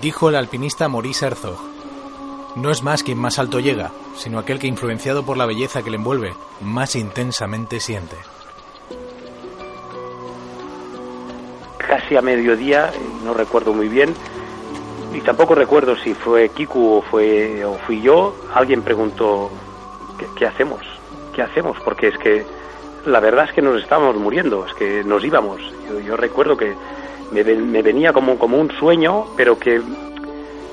Dijo el alpinista Maurice Herzog. No es más quien más alto llega, sino aquel que influenciado por la belleza que le envuelve, más intensamente siente. Casi a mediodía, no recuerdo muy bien, y tampoco recuerdo si fue Kiku o, fue, o fui yo, alguien preguntó, ¿qué, hacemos? ¿Qué hacemos? Porque es que la verdad es que nos estábamos muriendo, es que nos íbamos. Yo, recuerdo que me, venía como, como un sueño, pero que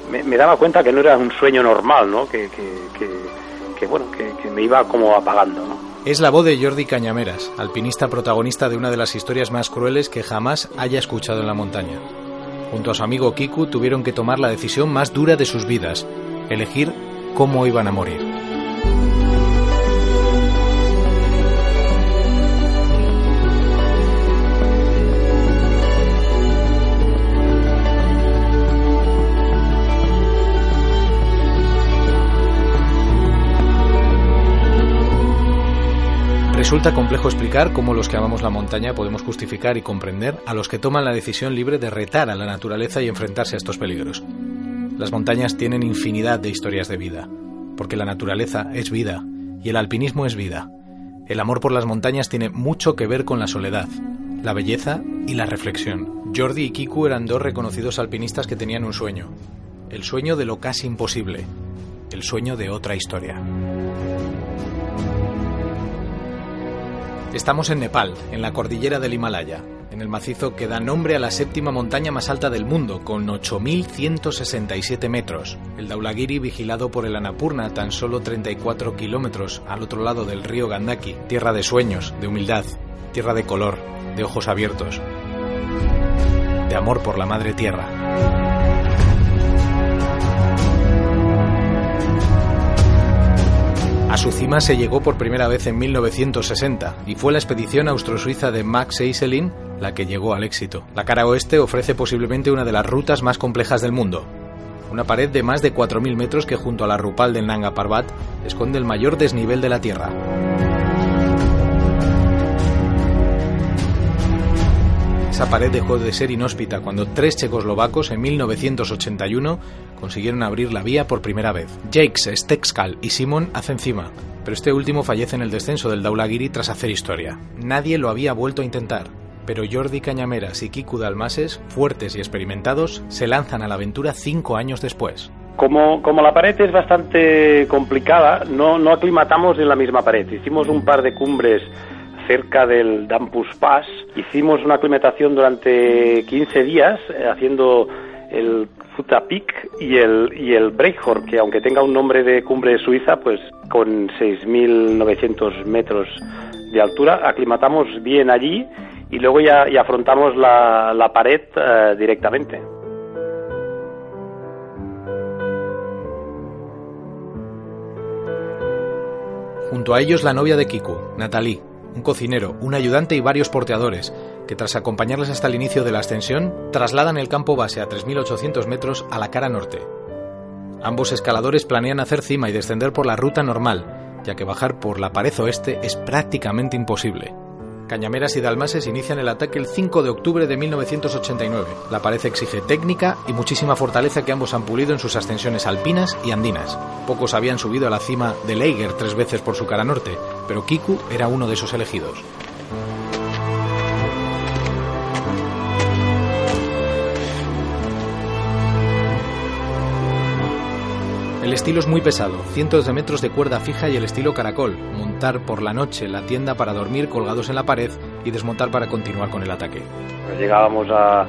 me, daba cuenta que no era un sueño normal, ¿no? Que, que, bueno, que, me iba como apagando. Es la voz de Jordi Cañameras, alpinista protagonista de una de las historias más crueles que jamás haya escuchado en la montaña. Junto a su amigo Kiku tuvieron que tomar la decisión más dura de sus vidas, elegir cómo iban a morir. Resulta complejo explicar cómo los que amamos la montaña podemos justificar y comprender a los que toman la decisión libre de retar a la naturaleza y enfrentarse a estos peligros. Las montañas tienen infinidad de historias de vida, porque la naturaleza es vida y el alpinismo es vida. El amor por las montañas tiene mucho que ver con la soledad, la belleza y la reflexión. Jordi y Kiku eran dos reconocidos alpinistas que tenían un sueño, el sueño de lo casi imposible, el sueño de otra historia. Estamos en Nepal, en la cordillera del Himalaya, en el macizo que da nombre a la séptima montaña más alta del mundo, con 8.167 metros. El Daulagiri vigilado por el Annapurna, tan solo 34 kilómetros al otro lado del río Gandaki, tierra de sueños, de humildad, tierra de color, de ojos abiertos, de amor por la madre tierra. Su cima se llegó por primera vez en 1960 y fue la expedición austro-suiza de Max Eiselin la que llegó al éxito. La cara oeste ofrece posiblemente una de las rutas más complejas del mundo. Una pared de más de 4.000 metros que junto a la Rupal del Nanga Parbat esconde el mayor desnivel de la Tierra. Esa pared dejó de ser inhóspita cuando tres checoslovacos en 1981 consiguieron abrir la vía por primera vez. Jakes, Stexkal y Simon hacen cima, pero este último fallece en el descenso del Daulagiri tras hacer historia. Nadie lo había vuelto a intentar, pero Jordi Cañameras y Kiku Dalmases, fuertes y experimentados, se lanzan a la aventura cinco años después. Como, como, la pared es bastante complicada, no, no aclimatamos en la misma pared. Hicimos un par de cumbres cerca del Dampus Pass. Hicimos una aclimatación durante 15 días eh, haciendo el Futapik y el, y el que aunque tenga un nombre de cumbre suiza, pues con 6.900 metros de altura, aclimatamos bien allí y luego ya, afrontamos la, la pared eh, directamente. Junto a ellos la novia de Kiku, Natalie, un cocinero, un ayudante y varios porteadores, que tras acompañarles hasta el inicio de la ascensión, trasladan el campo base a 3.800 metros a la cara norte. Ambos escaladores planean hacer cima y descender por la ruta normal, ya que bajar por la pared oeste es prácticamente imposible. Cañameras y Dalmases inician el ataque el 5 de octubre de 1989. La pared exige técnica y muchísima fortaleza que ambos han pulido en sus ascensiones alpinas y andinas. Pocos habían subido a la cima del Eiger tres veces por su cara norte, pero Kiku era uno de esos elegidos. El estilo es muy pesado, cientos de metros de cuerda fija y el estilo caracol, montar por la noche la tienda para dormir colgados en la pared y desmontar para continuar con el ataque. Llegábamos a,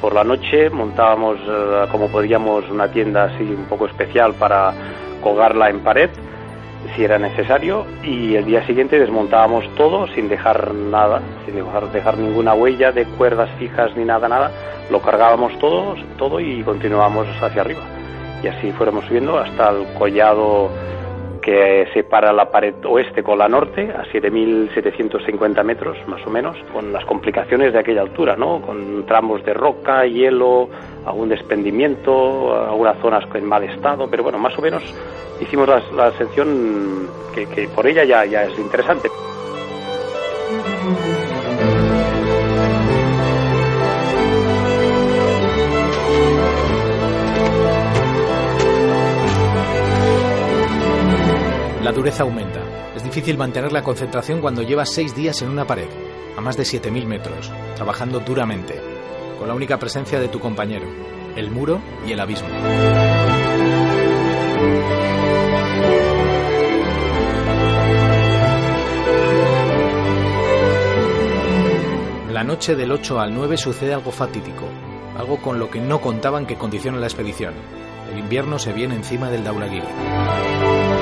por la noche, montábamos eh, como podíamos una tienda así un poco especial para colgarla en pared si era necesario y el día siguiente desmontábamos todo sin dejar nada, sin dejar, dejar ninguna huella de cuerdas fijas ni nada, nada, lo cargábamos todo, todo y continuábamos hacia arriba y así fuéramos subiendo hasta el collado que separa la pared oeste con la norte a 7.750 metros más o menos, con las complicaciones de aquella altura, ¿no? con tramos de roca, hielo, algún desprendimiento, algunas zonas en mal estado, pero bueno, más o menos hicimos la, ascensión que, por ella ya es interesante. La dureza aumenta. Es difícil mantener la concentración cuando llevas seis días en una pared, a más de 7.000 metros, trabajando duramente, con la única presencia de tu compañero, el muro y el abismo. La noche del 8 al 9 sucede algo fatídico, algo con lo que no contaban que condiciona la expedición. El invierno se viene encima del Daulagiri.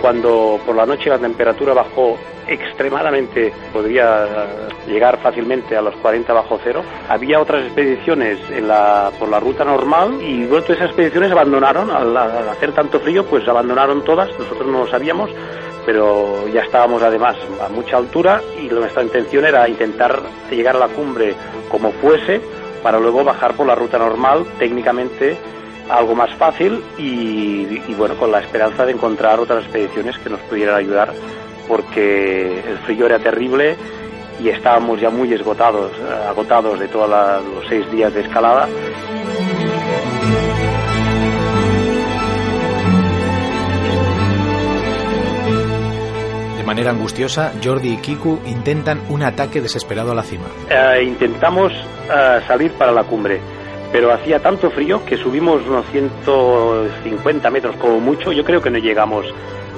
Cuando por la noche la temperatura bajó extremadamente, podría llegar fácilmente a los 40 bajo cero, había otras expediciones en la, por la ruta normal y bueno, esas expediciones abandonaron, al hacer tanto frío, pues abandonaron todas, nosotros no lo sabíamos, pero ya estábamos además a mucha altura y nuestra intención era intentar llegar a la cumbre como fuese para luego bajar por la ruta normal, técnicamente algo más fácil y, bueno, con la esperanza de encontrar otras expediciones que nos pudieran ayudar porque el frío era terrible y estábamos ya muy esgotados, eh, agotados de todos los seis días de escalada. De manera angustiosa, Jordi y Kiku intentan un ataque desesperado a la cima. Eh, intentamos eh, salir para la cumbre, pero hacía tanto frío que subimos unos 150 metros como mucho. Yo creo que no llegamos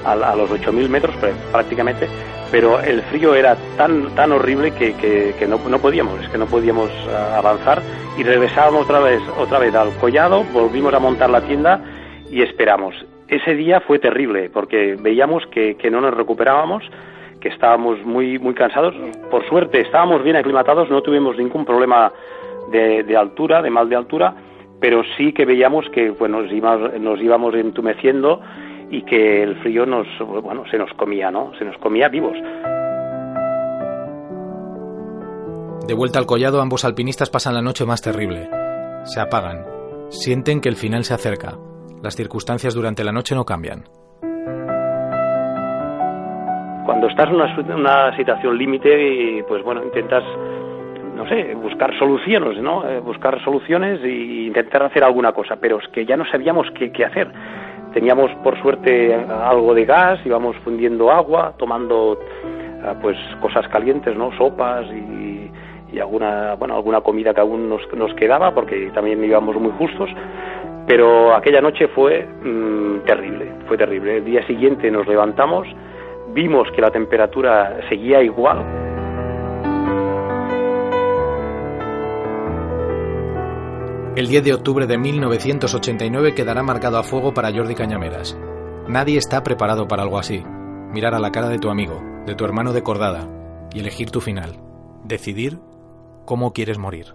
a, los 8.000 metros prácticamente, pero el frío era tan tan horrible que, no, no, podíamos, es que no podíamos eh, avanzar y regresábamos otra vez otra vez al collado, volvimos a montar la tienda y esperamos ese día fue terrible porque veíamos que, no nos recuperábamos, que estábamos muy, muy cansados. Por suerte estábamos bien aclimatados, no tuvimos ningún problema de, altura, de mal de altura, pero sí que veíamos que bueno, nos, íbamos, nos íbamos entumeciendo y que el frío nos, bueno, se nos comía, ¿no? Se nos comía vivos. De vuelta al collado, ambos alpinistas pasan la noche más terrible. Se apagan. Sienten que el final se acerca. Las circunstancias durante la noche no cambian. Cuando estás en una, situación límite, pues bueno, intentas, buscar soluciones, ¿no? Eh, buscar soluciones e intentar hacer alguna cosa, pero es que ya no sabíamos qué, hacer. Teníamos, por suerte, algo de gas, íbamos fundiendo agua, tomando eh, pues cosas calientes, ¿no? Sopas y, alguna, bueno, alguna comida que aún nos, nos quedaba, porque también íbamos muy justos pero aquella noche fue mm, terrible, fue terrible. El día siguiente nos levantamos, vimos que la temperatura seguía igual. El 10 de octubre de 1989 quedará marcado a fuego para Jordi Cañameras. Nadie está preparado para algo así. Mirar a la cara de tu amigo, de tu hermano de cordada, y elegir tu final. Decidir cómo quieres morir.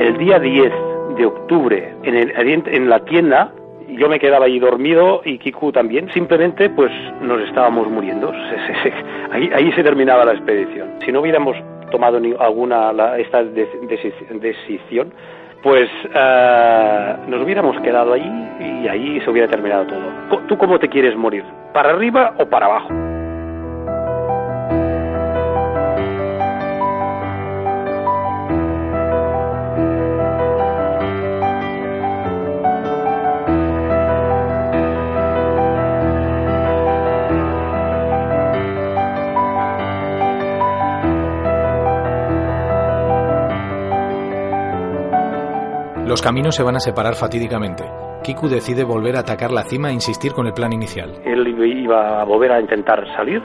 el día 10 de octubre en, la tienda yo me quedaba ahí dormido y Kiku también, simplemente pues nos estábamos muriendo. ahí, ahí, se terminaba la expedición. Si no hubiéramos tomado ni alguna esta decisión, pues eh, nos hubiéramos quedado ahí y ahí se hubiera terminado todo. ¿Tú cómo te quieres morir? ¿Para arriba o para abajo? Los caminos se van a separar fatídicamente. Kiku decide volver a atacar la cima e insistir con el plan inicial. Él iba a volver a intentar salir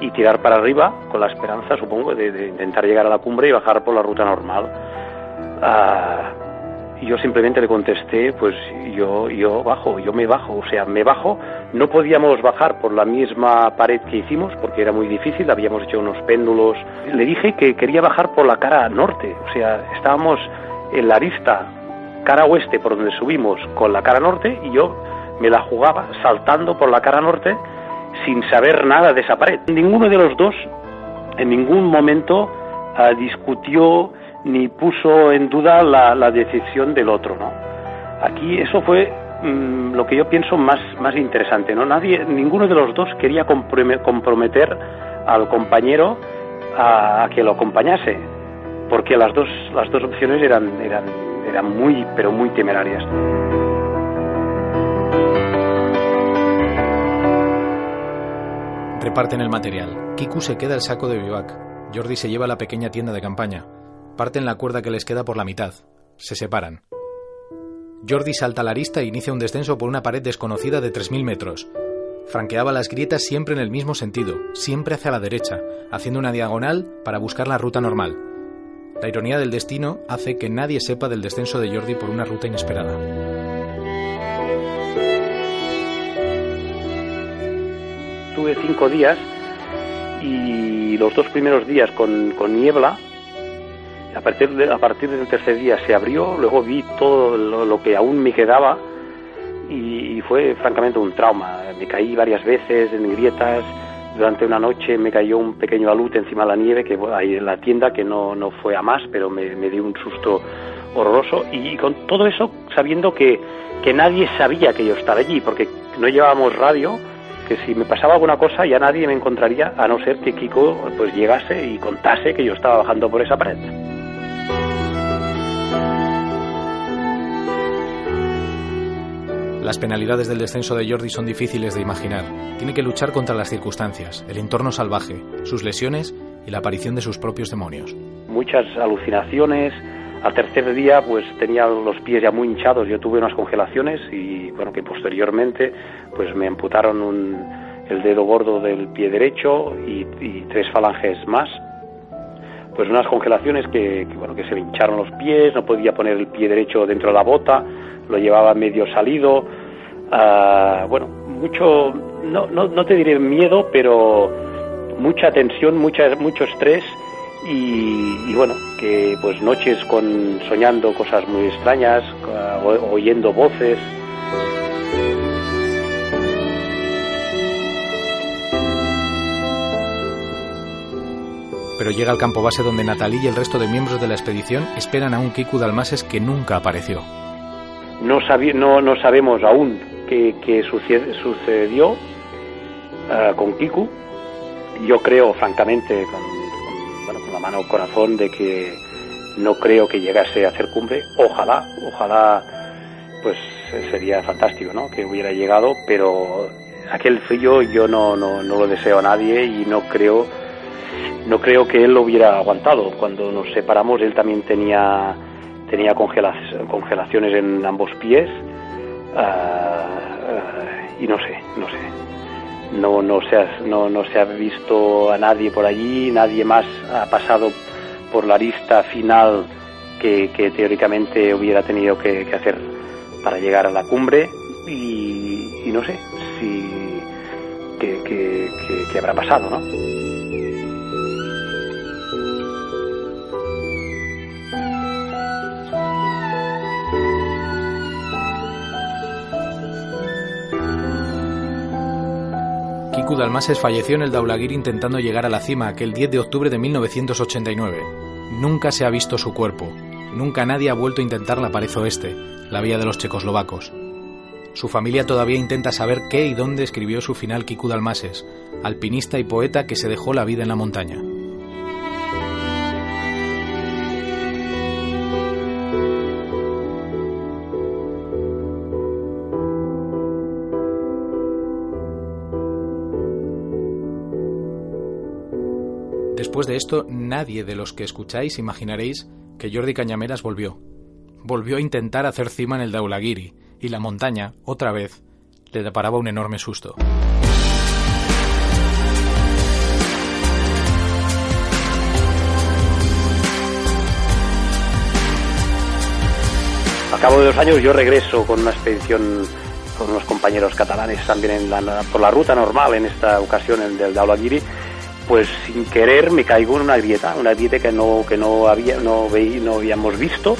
y tirar para arriba con la esperanza, supongo, de, intentar llegar a la cumbre y bajar por la ruta normal. Ah, yo simplemente le contesté, pues yo, yo bajo, yo me bajo, o sea, me bajo. No podíamos bajar por la misma pared que hicimos porque era muy difícil, habíamos hecho unos péndulos. Le dije que quería bajar por la cara norte, o sea, estábamos en la arista cara oeste por donde subimos con la cara norte y yo me la jugaba saltando por la cara norte sin saber nada de esa pared. Ninguno de los dos en ningún momento ah, discutió ni puso en duda la, decisión del otro, ¿no? Aquí eso fue mm, lo que yo pienso más, más interesante, ¿no? Nadie, ninguno de los dos quería comprometer al compañero a, a, que lo acompañase, porque las dos, las dos opciones eran, eran eran muy, pero muy temerarias. Reparten el material. Kiku se queda el saco de vivac. Jordi se lleva la pequeña tienda de campaña. Parten la cuerda que les queda por la mitad. Se separan. Jordi salta a la arista e inicia un descenso por una pared desconocida de 3.000 metros. Franqueaba las grietas siempre en el mismo sentido, siempre hacia la derecha, haciendo una diagonal para buscar la ruta normal. La ironía del destino hace que nadie sepa del descenso de Jordi por una ruta inesperada. Tuve cinco días y los dos primeros días con, niebla. A partir, de, a partir del tercer día se abrió, luego vi todo lo que aún me quedaba y, fue francamente un trauma. Me caí varias veces en grietas, durante una noche me cayó un pequeño alud encima de la nieve que ahí en la tienda que no, no fue a más, pero me, dio un susto horroroso y, con todo eso sabiendo que, que nadie sabía que yo estaba allí, porque no llevábamos radio, que si me pasaba alguna cosa ya nadie me encontraría a no ser que Kiko pues llegase y contase que yo estaba bajando por esa pared. Las penalidades del descenso de Jordi son difíciles de imaginar. Tiene que luchar contra las circunstancias, el entorno salvaje, sus lesiones y la aparición de sus propios demonios. Muchas alucinaciones. Al tercer día, pues tenía los pies ya muy hinchados. Yo tuve unas congelaciones y, bueno, que posteriormente, pues me amputaron el dedo gordo del pie derecho y, tres falanges más. Pues unas congelaciones que, bueno, que se me hincharon los pies, no podía poner el pie derecho dentro de la bota, lo llevaba medio salido, Ah, bueno, mucho, no, no, no te diré miedo, pero mucha tensión, mucha, mucho estrés y, bueno, que pues noches con soñando cosas muy extrañas, oyendo voces. Pero llega al campo base donde Natalie y el resto de miembros de la expedición esperan a un Kiku Dalmases que nunca apareció. No, no, no sabemos aún que, sucedió eh, con Kiku. Yo creo, francamente, con, bueno, con la mano al corazón, de que no creo que llegase a hacer cumbre. Ojalá, ojalá, pues sería fantástico, ¿no? Que hubiera llegado, pero aquel frío yo no, no, no lo deseo a nadie y no creo, no creo que él lo hubiera aguantado. Cuando nos separamos, él también tenía tenía congelaciones en ambos pies Ah, ah, y no sé, no sé. No, no, se ha, no, no se ha visto a nadie por allí, nadie más ha pasado por la lista final que, teóricamente hubiera tenido que, hacer para llegar a la cumbre y, no sé si qué habrá pasado, ¿no? Dalmases falleció en el Daulagir intentando llegar a la cima aquel 10 de octubre de 1989. Nunca se ha visto su cuerpo. Nunca nadie ha vuelto a intentar la pared oeste, la vía de los checoslovacos. Su familia todavía intenta saber qué y dónde escribió su final Kiku Dalmases, alpinista y poeta que se dejó la vida en la montaña. Después de esto, nadie de los que escucháis imaginaréis que Jordi Cañameras volvió. Volvió a intentar hacer cima en el Daulagiri, y la montaña, otra vez, le deparaba un enorme susto. A cabo de dos años yo regreso con una expedición con unos compañeros catalanes también por la ruta normal en esta ocasión en el Daulagiri pues sin querer me caigo en una grieta, una grieta que no, que no, había, no, veí, no habíamos visto.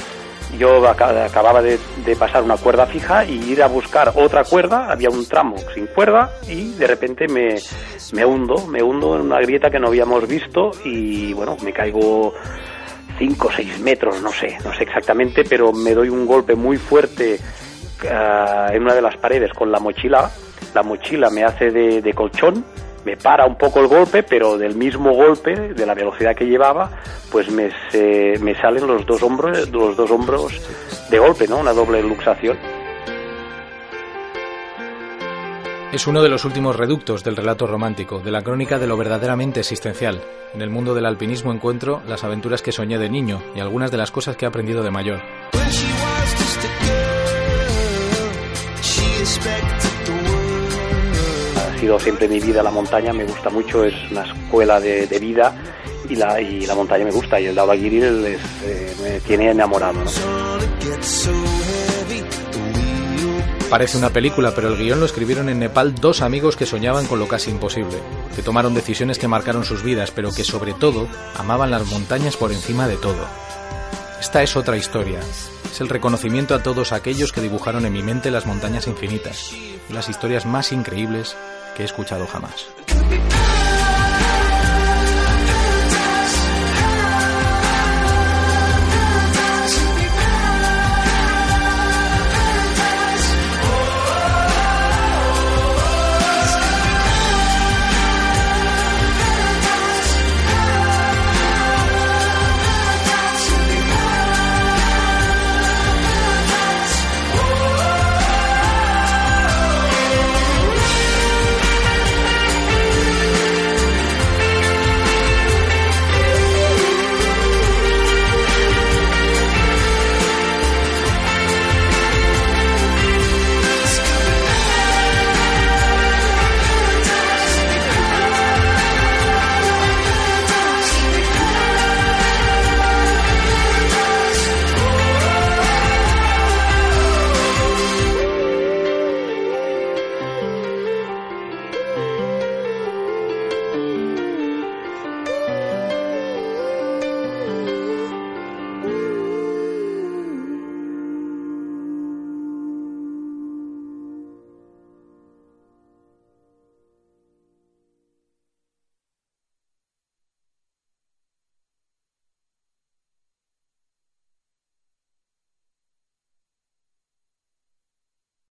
Yo acababa de, pasar una cuerda fija y ir a buscar otra cuerda, había un tramo sin cuerda y de repente me, me hundo, me hundo en una grieta que no habíamos visto y bueno, me caigo 5 o 6 metros, no sé, no sé exactamente, pero me doy un golpe muy fuerte ah, en una de las paredes con la mochila, la mochila me hace de colchón me para un poco el golpe, pero del mismo golpe, de la velocidad que llevaba, pues me, me salen los dos hombros, los dos hombros de golpe, ¿no? Una doble luxación. Es uno de los últimos reductos del relato romántico, de la crónica de lo verdaderamente existencial. En el mundo del alpinismo encuentro las aventuras que soñé de niño y algunas de las cosas que he aprendido de mayor. Sido siempre mi vida la montaña, me gusta mucho, es una escuela de, vida y la, y la montaña me gusta y el Dava eh, me tiene enamorado. ¿no? Parece una película, pero el guion lo escribieron en Nepal dos amigos que soñaban con lo casi imposible, que tomaron decisiones que marcaron sus vidas, pero que sobre todo amaban las montañas por encima de todo. Esta es otra historia. Es el reconocimiento a todos aquellos que dibujaron en mi mente las montañas infinitas y las historias más increíbles he escuchado jamás.